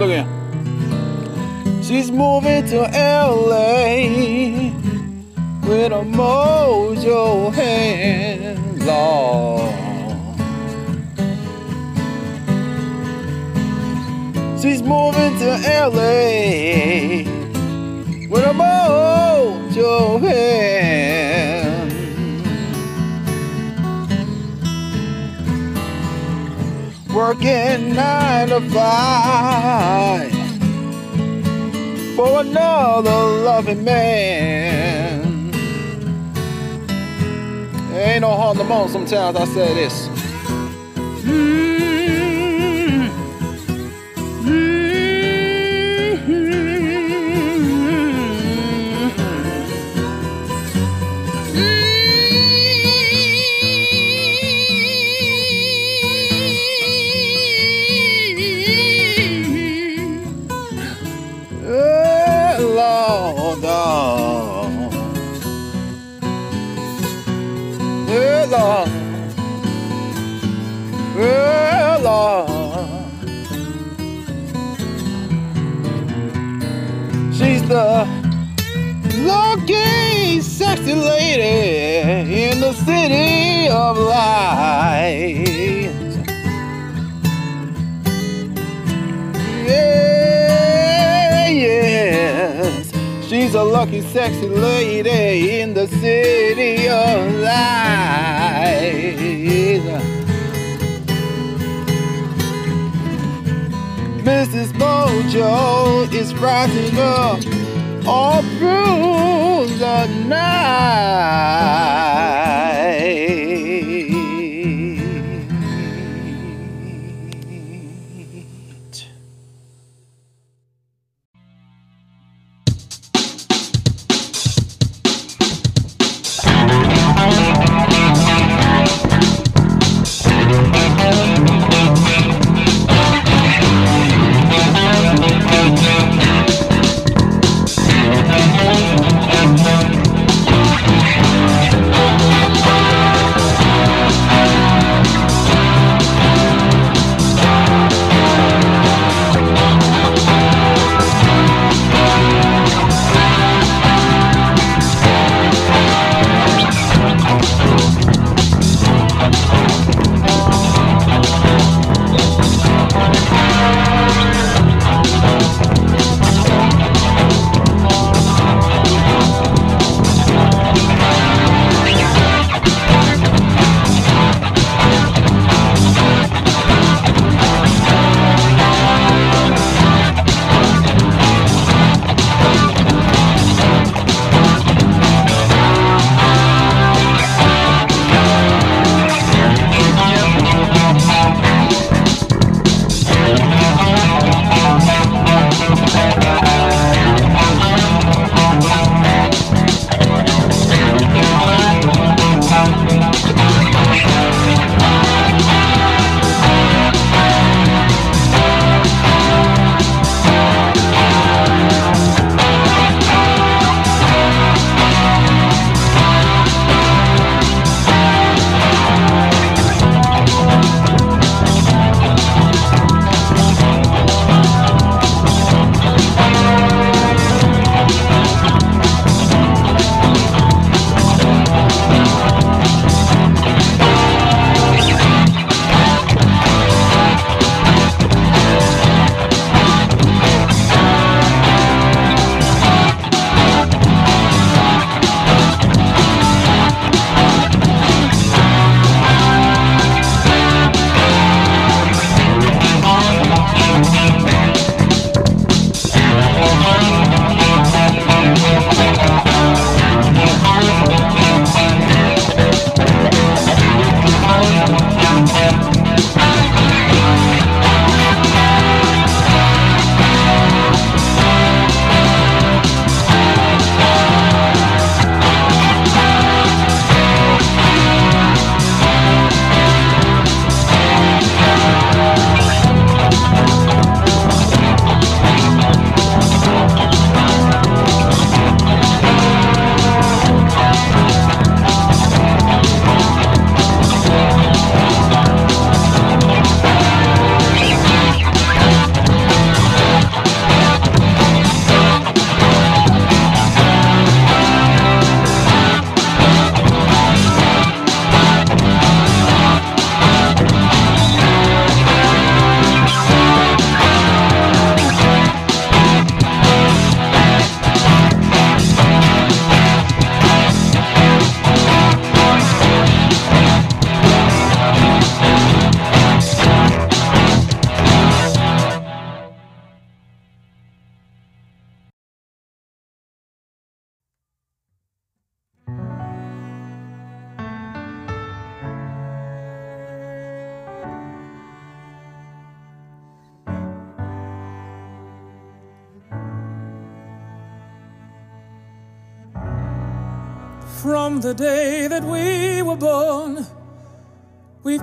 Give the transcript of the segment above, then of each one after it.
Look at. She's moving to LA with a mojo hand on. She's moving to LA with a mojo hand. Working nine to five for another loving man. Ain't no harm to sometimes I say this. City of lights. Yeah, yes. She's a lucky, sexy lady in the city of lights. Mrs. Mojo is rising up all through the night.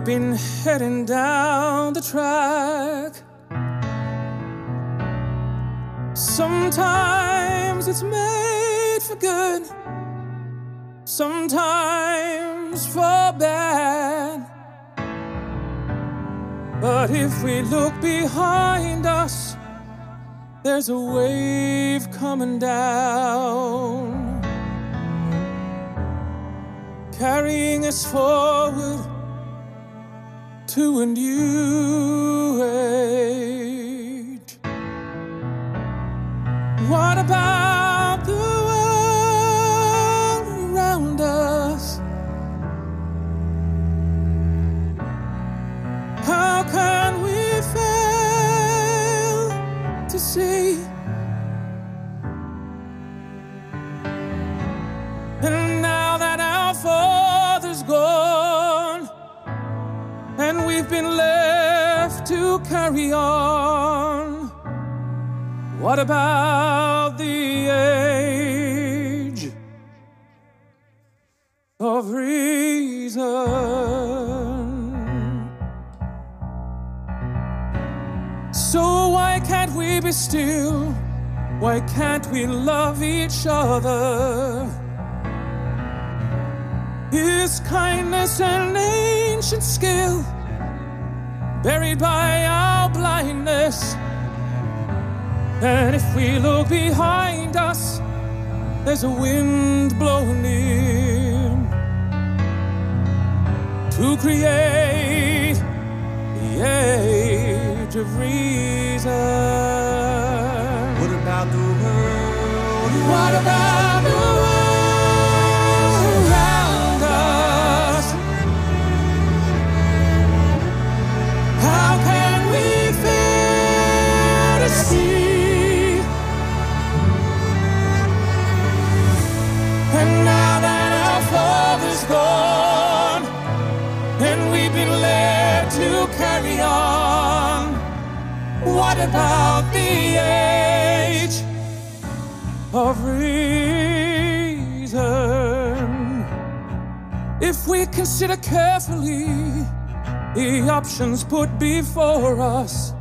Been heading down the track. Sometimes it's made for good, sometimes for bad. But if we look behind us, there's a wave coming down carrying us forward to a kindness and ancient skill, buried by our blindness. And if we look behind us, there's a wind blowing in to create the age of reason. What about the world? What about the world what about the age? of reason. If we consider carefully the options put before us,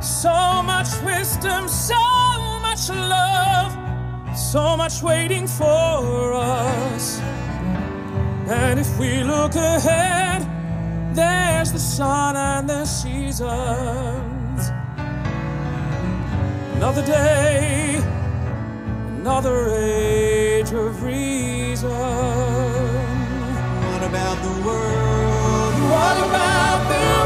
so much wisdom, so much love, so much waiting for us. And if we look ahead, there's the sun and the seasons. Another day, another age of reason. What about the world? What about the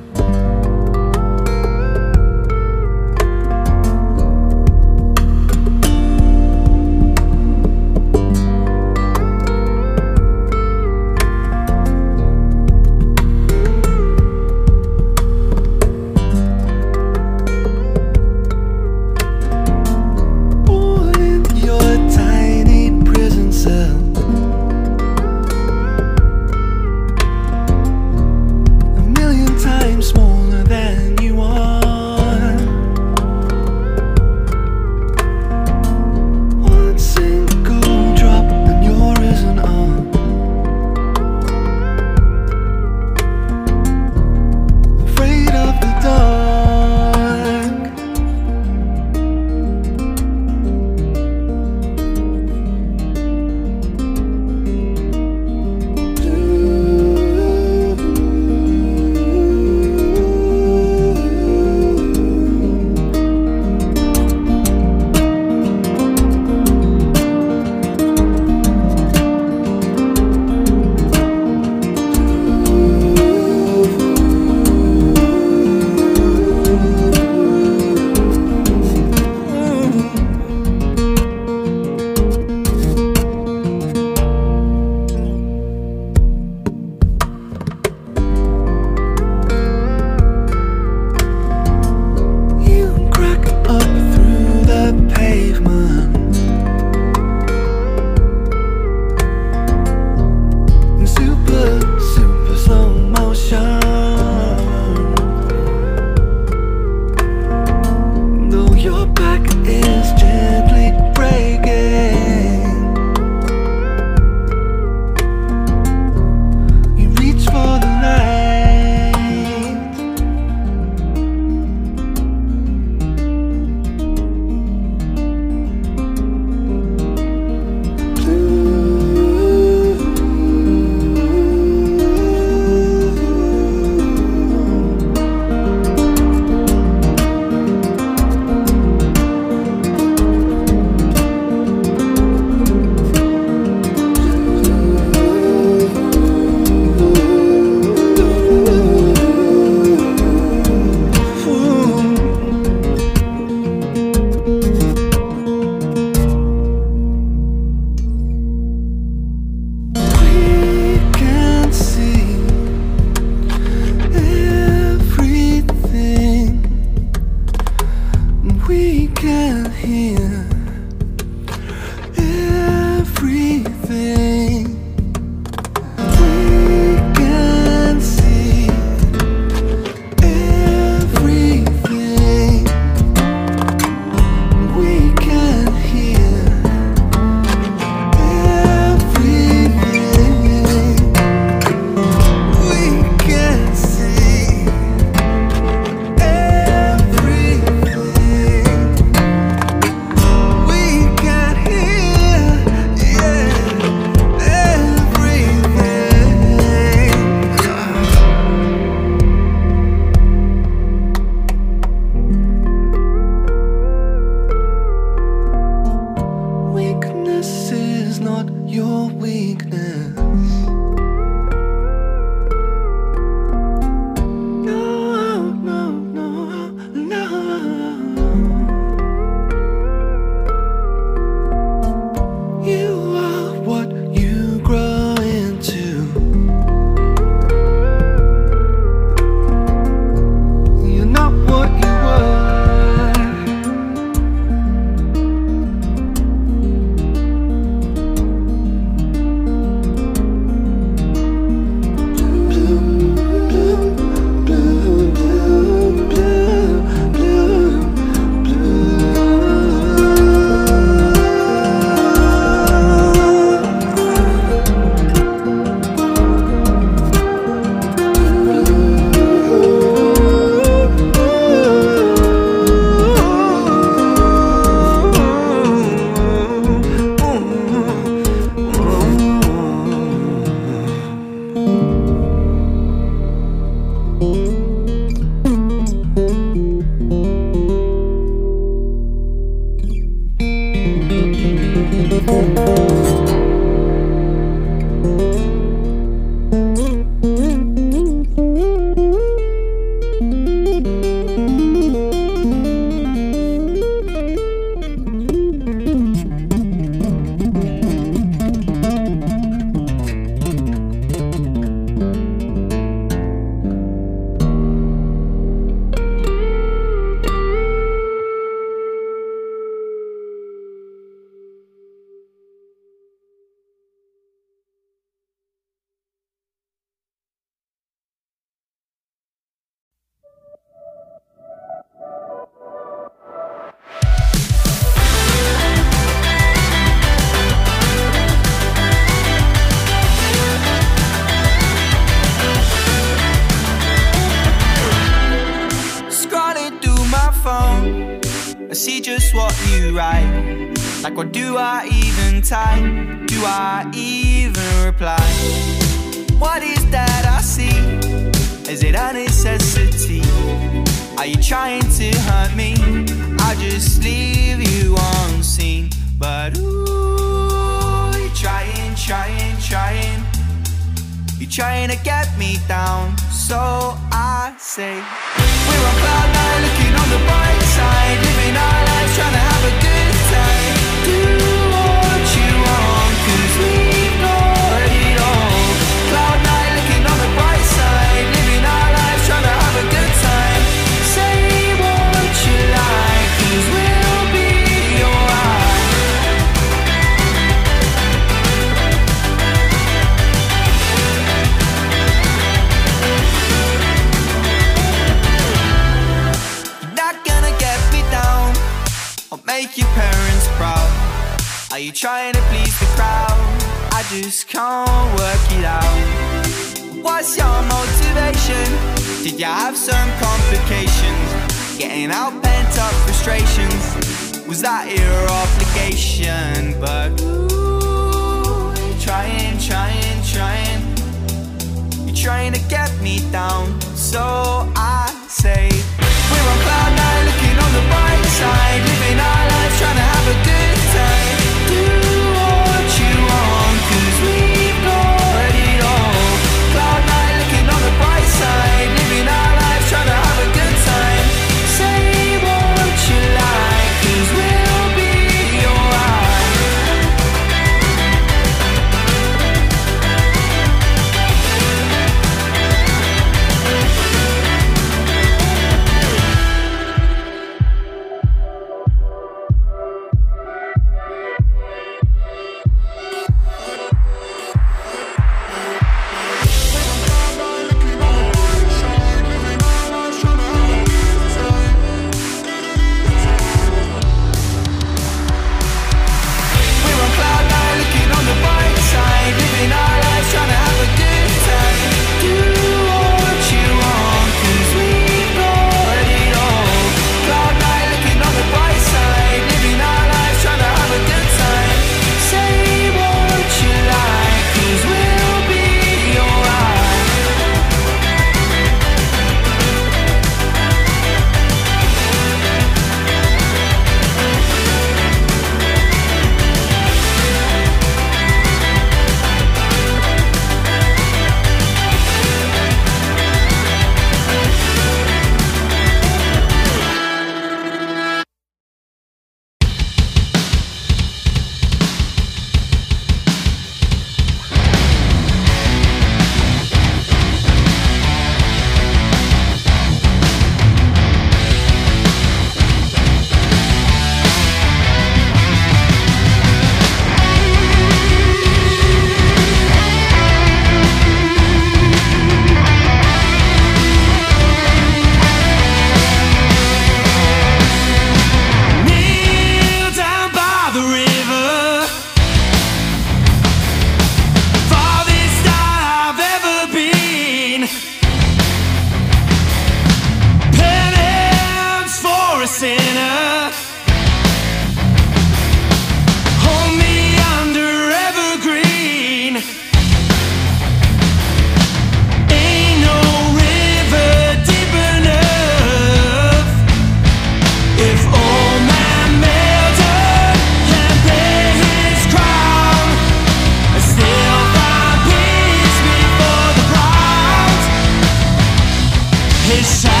his shadow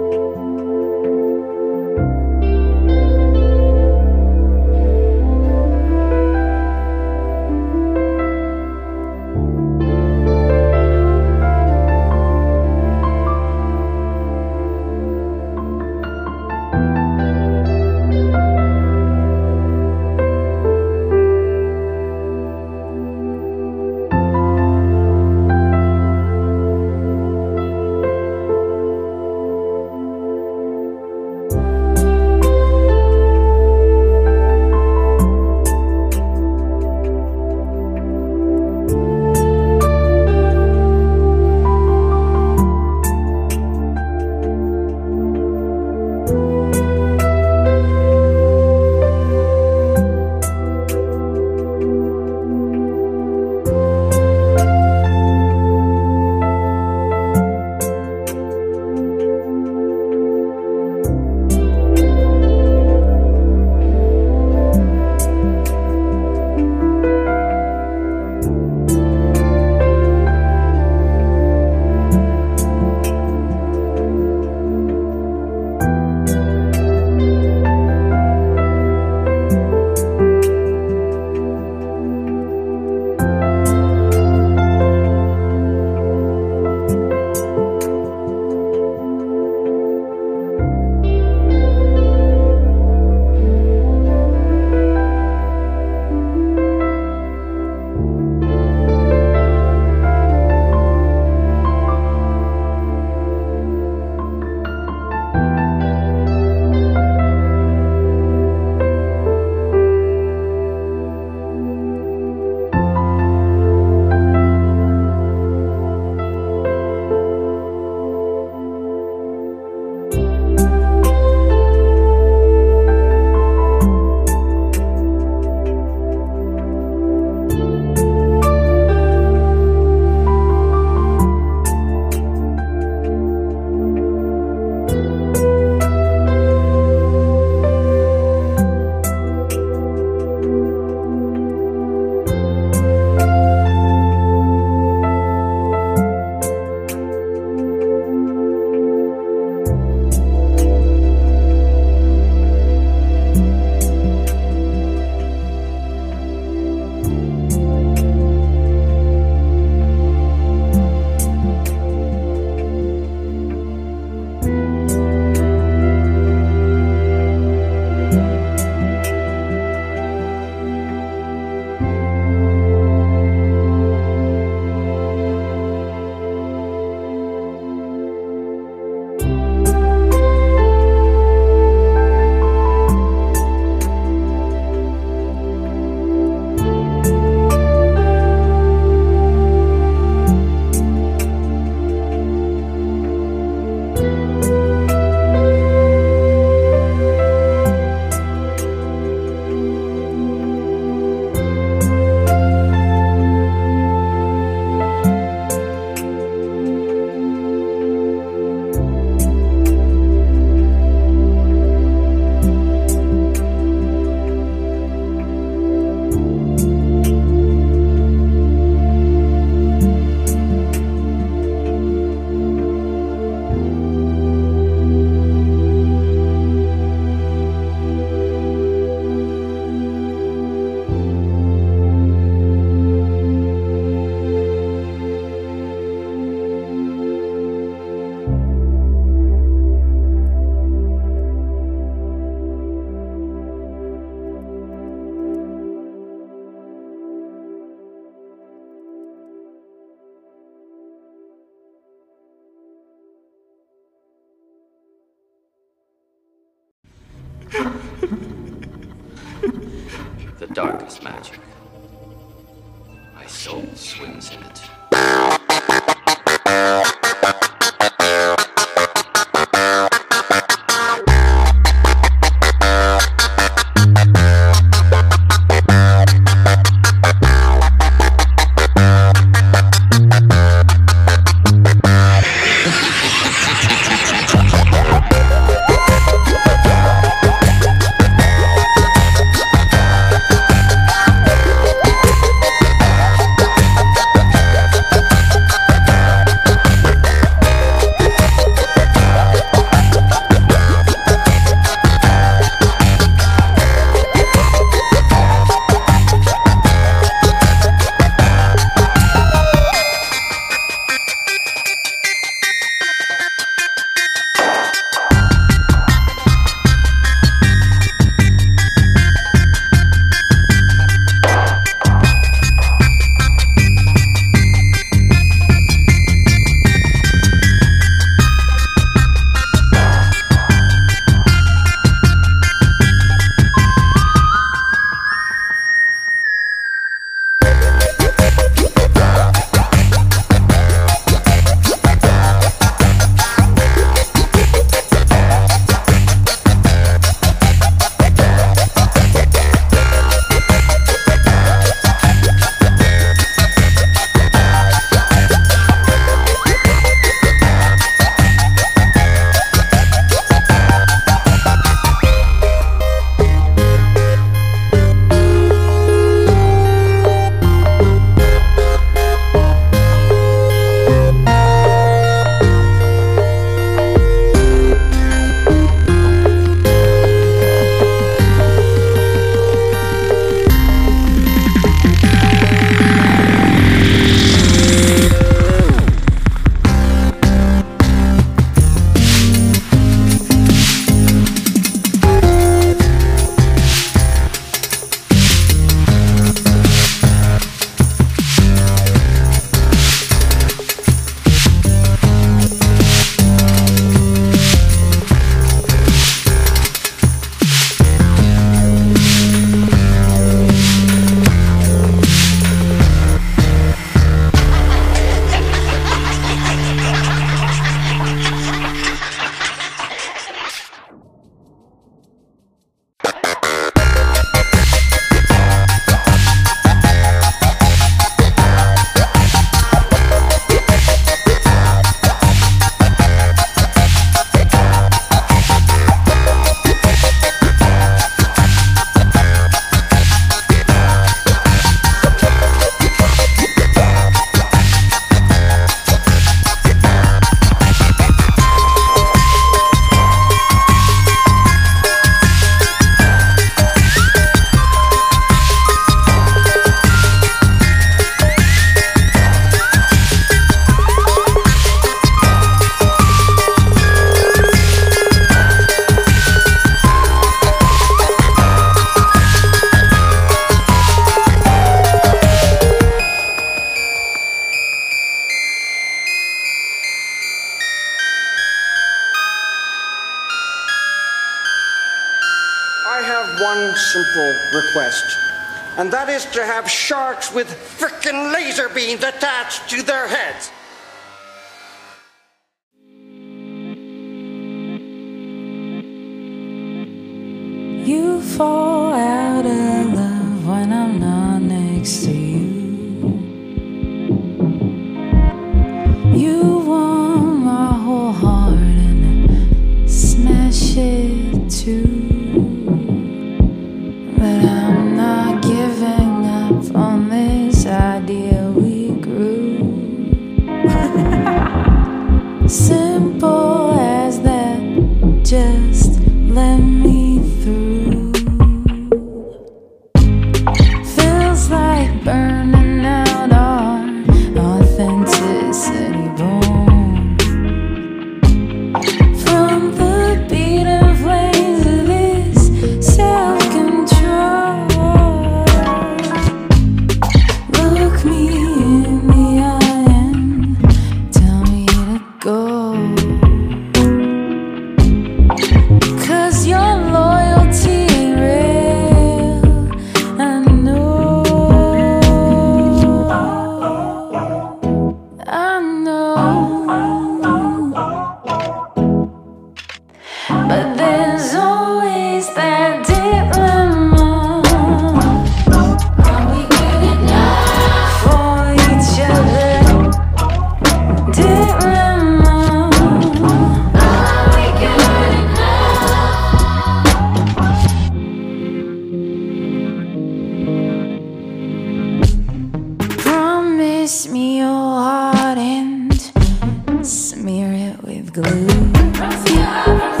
you.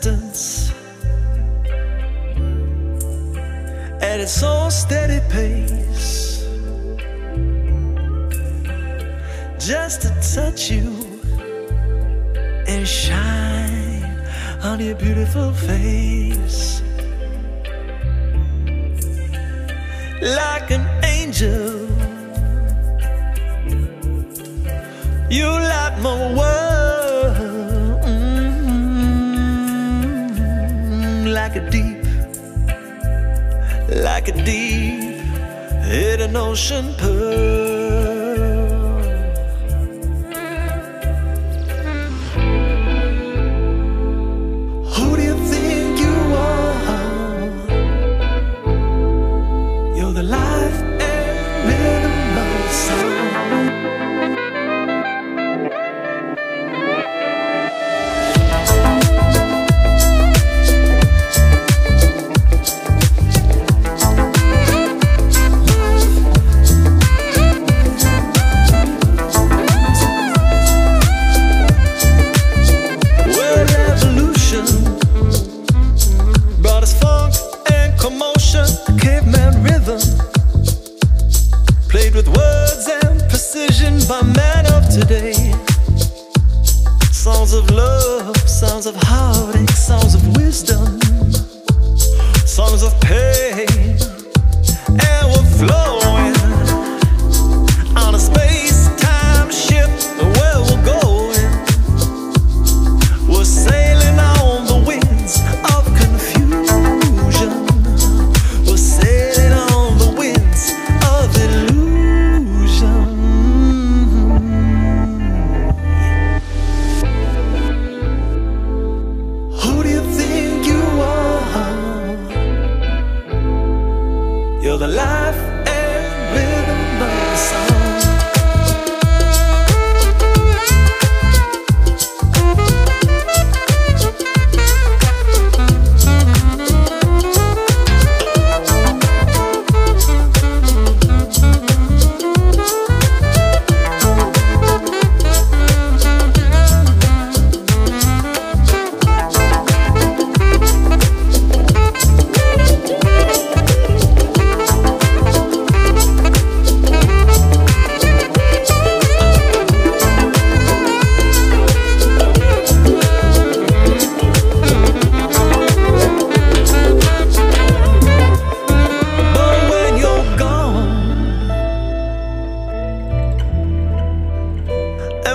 distance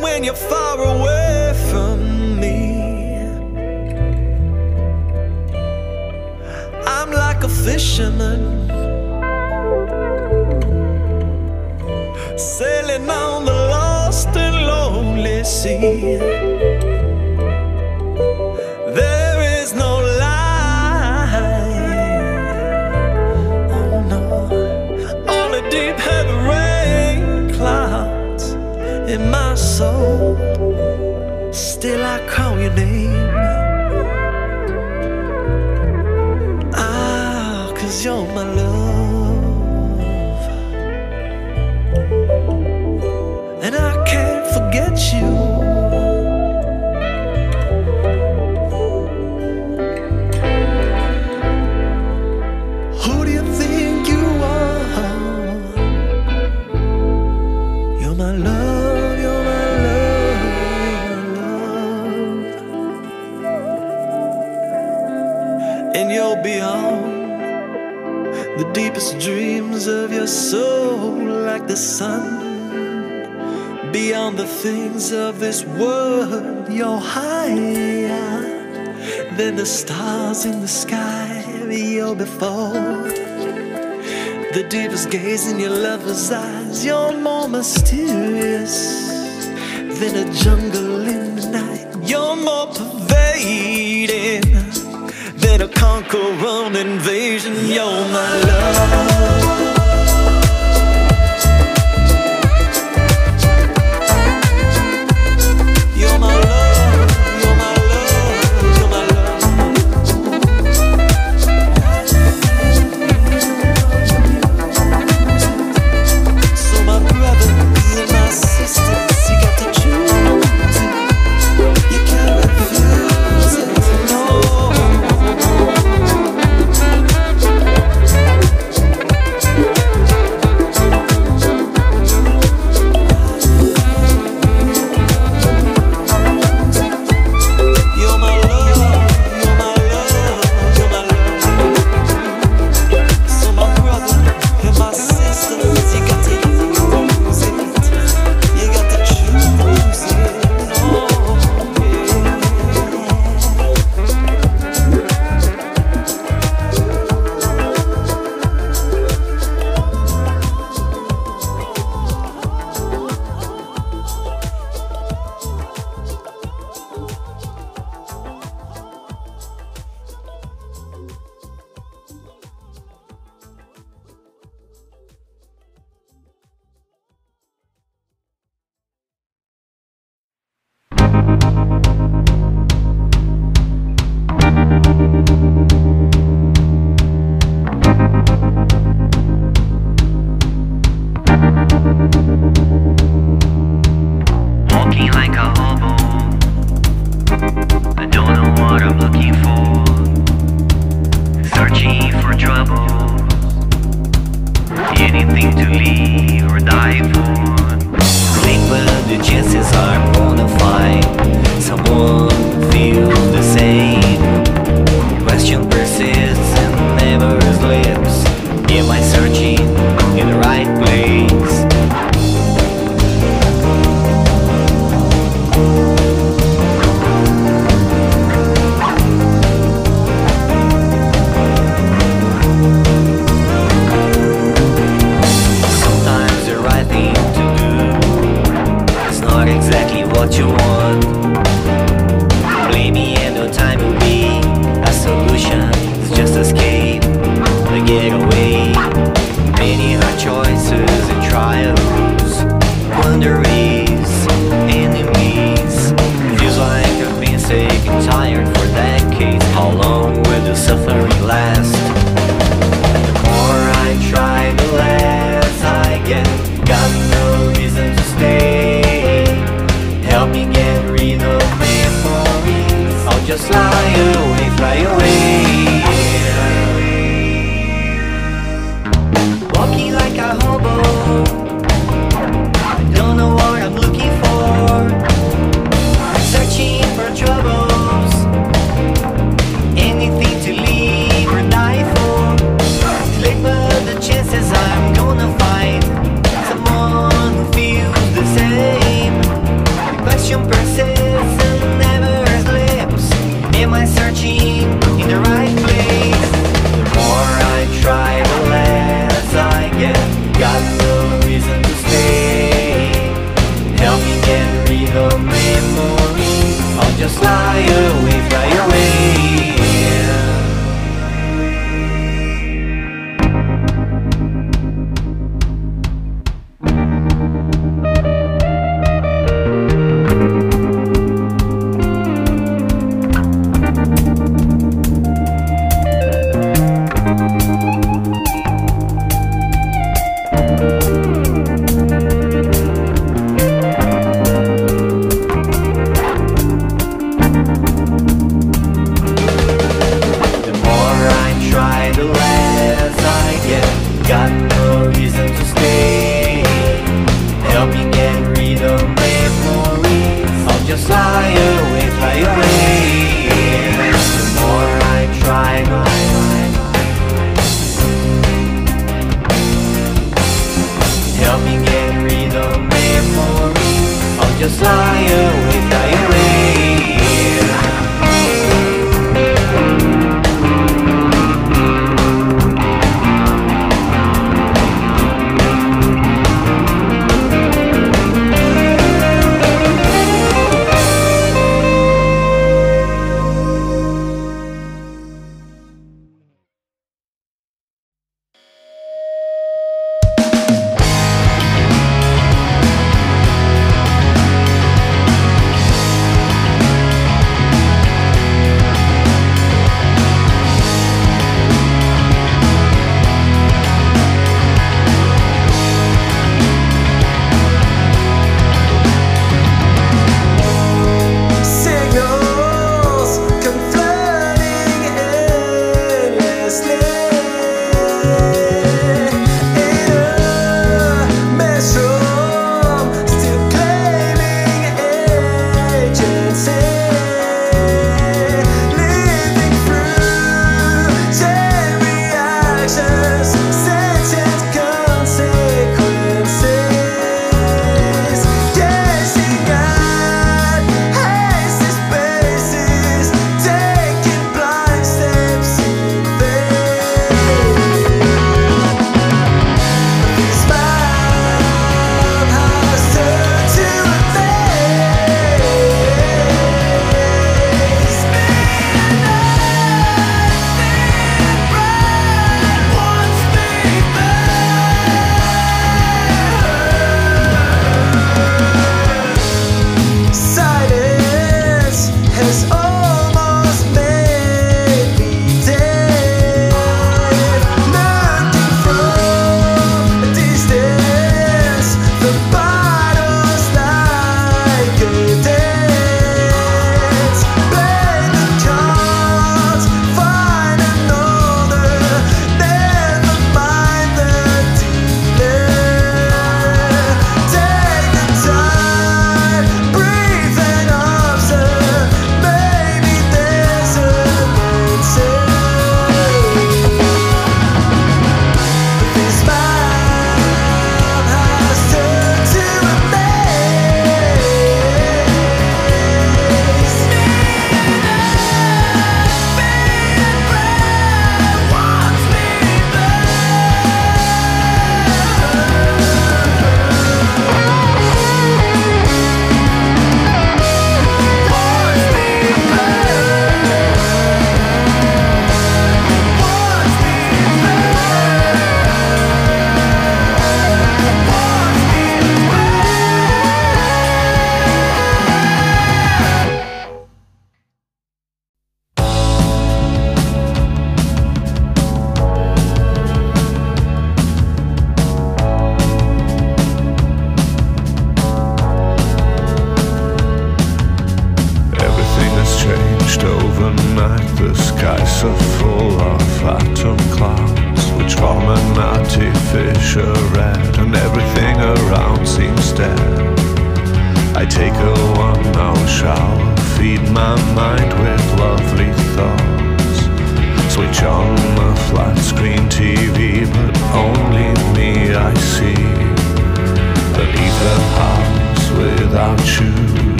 when you're far away from me. I'm like a fisherman sailing on the lost and lonely sea. the sun, beyond the things of this world, you're higher than the stars in the sky, you're before. The deepest gaze in your lover's eyes, you're more mysterious than a jungle in the night. You're more pervading than a conqueror invasion. You're my love. In the right place?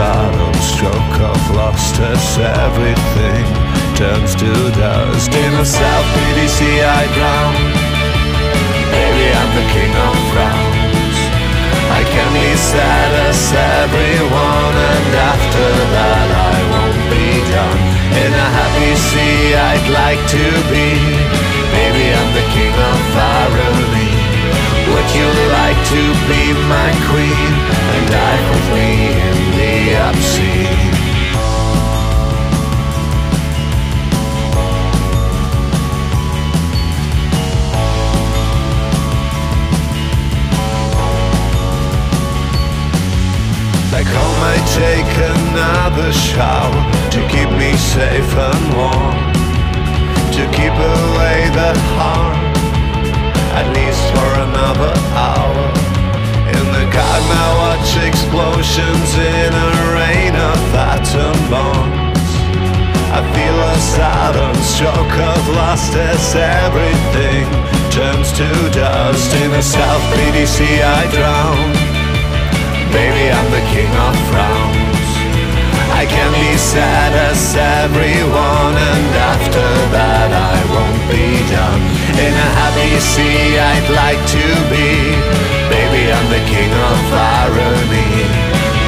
Sudden stroke of lost as everything turns to dust. In a self-pity sea, I drown. Baby, I'm the king of frowns. I can be sad as everyone And after that I won't be done In a happy sea I'd like to be Baby I'm the king of irony Would you like to be my queen And dive with me Like home I take another shower To keep me safe and warm To keep away the harm At least for another hour The I watch explosions In a rain of atom bombs I feel a sudden stroke of lust As everything turns to dust In a self-pity sea I drown Baby, I'm the king of frowns. I can be sad as everyone, and after that I won't be done. In a happy sea, I'd like to be. Baby, I'm the king of irony.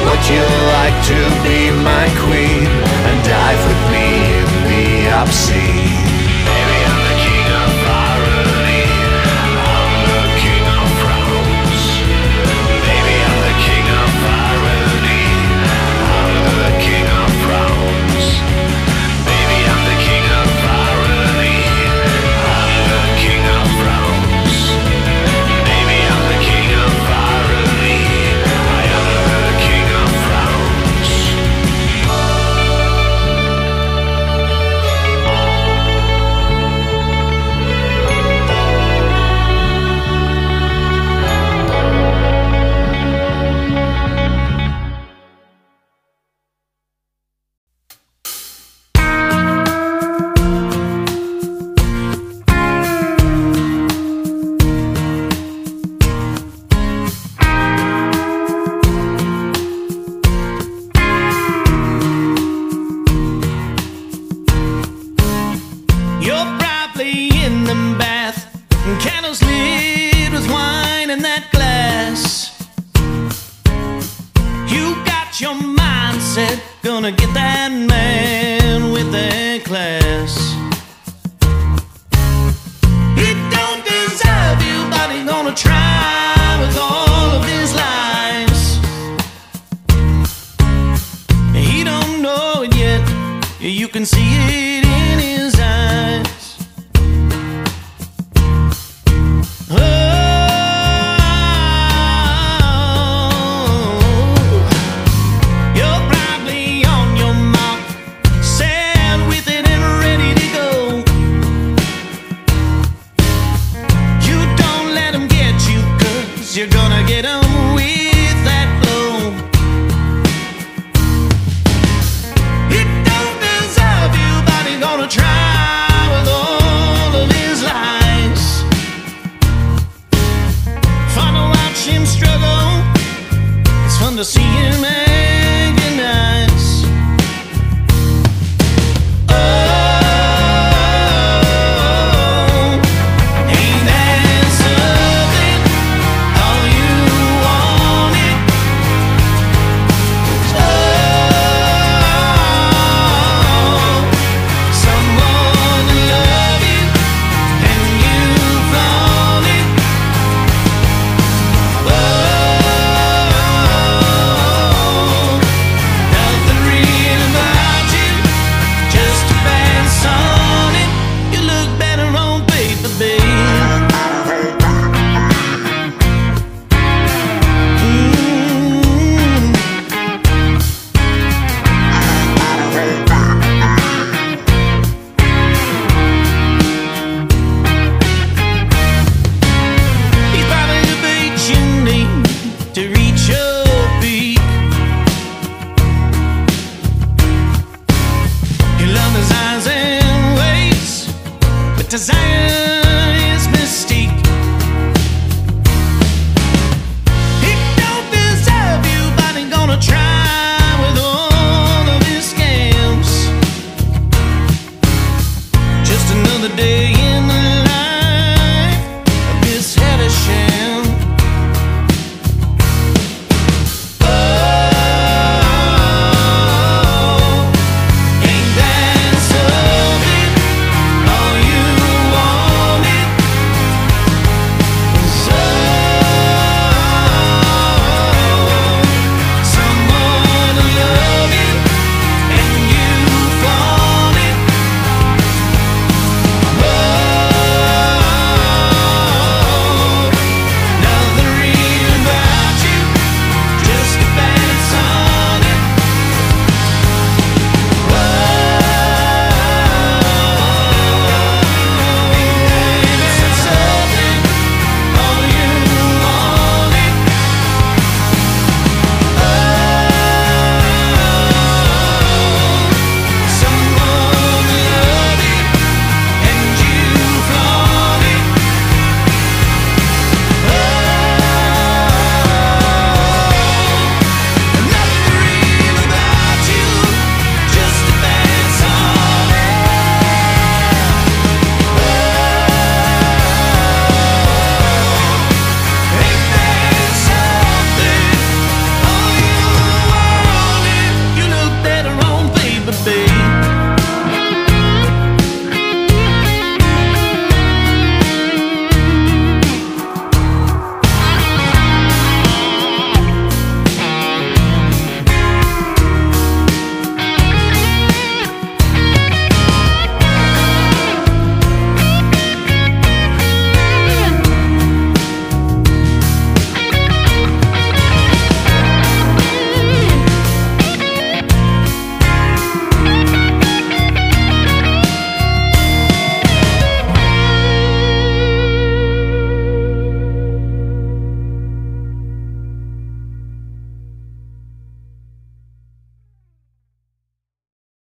Would you like to be my queen and dive with me in the obscene?